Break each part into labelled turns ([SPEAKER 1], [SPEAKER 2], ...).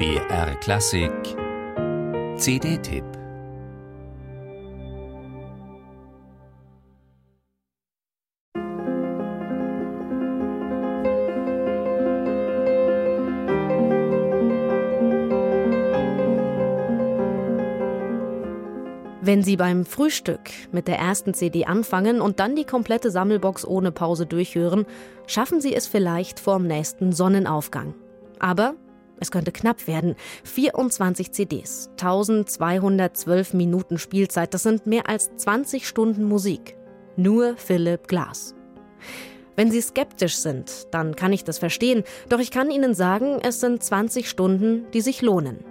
[SPEAKER 1] BR Klassik CD-Tipp
[SPEAKER 2] Wenn Sie beim Frühstück mit der ersten CD anfangen und dann die komplette Sammelbox ohne Pause durchhören, schaffen Sie es vielleicht vorm nächsten Sonnenaufgang. Aber es könnte knapp werden. 24 CDs, 1212 Minuten Spielzeit, das sind mehr als 20 Stunden Musik. Nur Philip Glass. Wenn Sie skeptisch sind, dann kann ich das verstehen, doch ich kann Ihnen sagen, es sind 20 Stunden, die sich lohnen.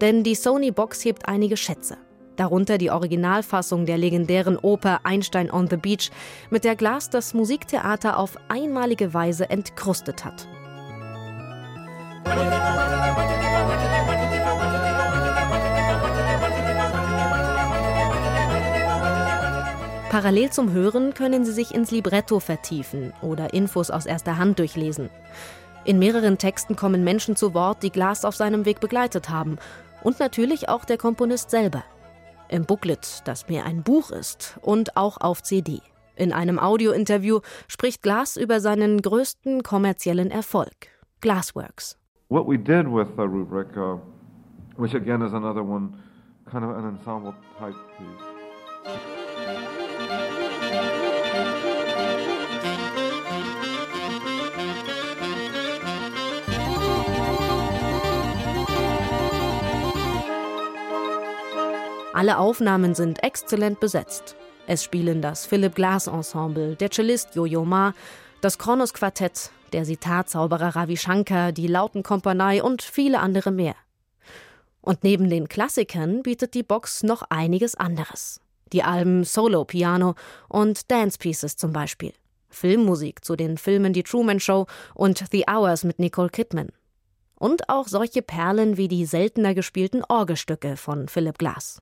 [SPEAKER 2] Denn die Sony Box hebt einige Schätze. Darunter die Originalfassung der legendären Oper Einstein on the Beach, mit der Glass das Musiktheater auf einmalige Weise entkrustet hat. Parallel zum Hören können Sie sich ins Libretto vertiefen oder Infos aus erster Hand durchlesen. In mehreren Texten kommen Menschen zu Wort, die Glas auf seinem Weg begleitet haben. Und natürlich auch der Komponist selber. Im Booklet, das mehr ein Buch ist, und auch auf CD. In einem Audiointerview spricht Glass über seinen größten kommerziellen Erfolg, Glassworks.
[SPEAKER 3] What we did with the rubric, uh, which again is another one, kind of an ensemble type piece.
[SPEAKER 2] Alle Aufnahmen sind exzellent besetzt. Es spielen das Philip Glass Ensemble, der Cellist Jojo Ma, das Kronos Quartett, der Sitarzauberer Ravi Shankar, die Lautenkompanie und viele andere mehr. Und neben den Klassikern bietet die Box noch einiges anderes. Die Alben Solo Piano und Dance Pieces zum Beispiel. Filmmusik zu den Filmen Die Truman Show und The Hours mit Nicole Kidman. Und auch solche Perlen wie die seltener gespielten Orgelstücke von Philip Glass.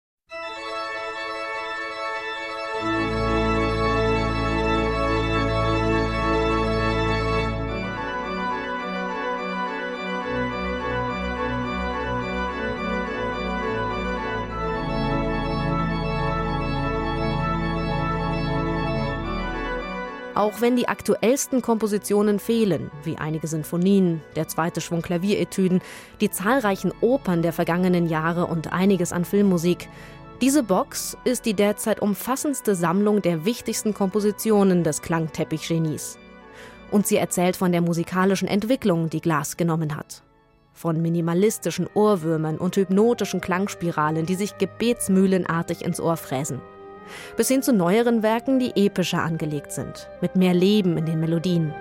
[SPEAKER 2] Auch wenn die aktuellsten Kompositionen fehlen, wie einige Sinfonien, der zweite Schwung Klavieretüden, die zahlreichen Opern der vergangenen Jahre und einiges an Filmmusik, diese Box ist die derzeit umfassendste Sammlung der wichtigsten Kompositionen des Klangteppich-Genies. Und sie erzählt von der musikalischen Entwicklung, die Glas genommen hat. Von minimalistischen Ohrwürmern und hypnotischen Klangspiralen, die sich gebetsmühlenartig ins Ohr fräsen bis hin zu neueren Werken, die epischer angelegt sind, mit mehr Leben in den Melodien.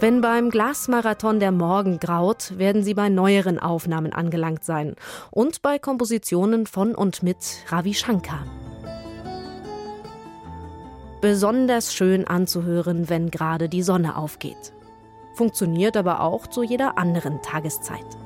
[SPEAKER 2] Wenn beim Glasmarathon der Morgen graut, werden Sie bei neueren Aufnahmen angelangt sein und bei Kompositionen von und mit Ravi Shankar. Besonders schön anzuhören, wenn gerade die Sonne aufgeht. Funktioniert aber auch zu jeder anderen Tageszeit.